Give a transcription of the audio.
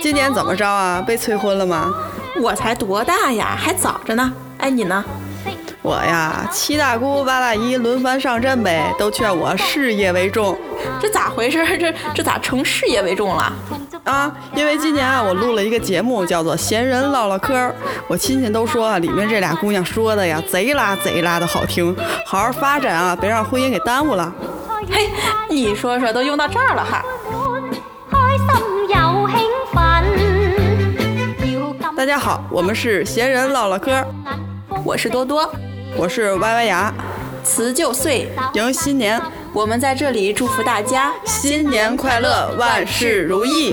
今年怎么着啊？被催婚了吗？我才多大呀，还早着呢。哎，你呢？我呀，七大姑八大姨轮番上阵呗，都劝我事业为重。这咋回事？这这咋成事业为重了？啊，因为今年啊，我录了一个节目，叫做《闲人唠唠嗑》，我亲戚都说啊，里面这俩姑娘说的呀，贼拉贼拉的好听。好好发展啊，别让婚姻给耽误了。嘿，你说说，都用到这儿了哈。大家好，我们是闲人唠唠嗑，我是多多，我是歪歪牙，辞旧岁迎新年，我们在这里祝福大家新年快乐，万事如意。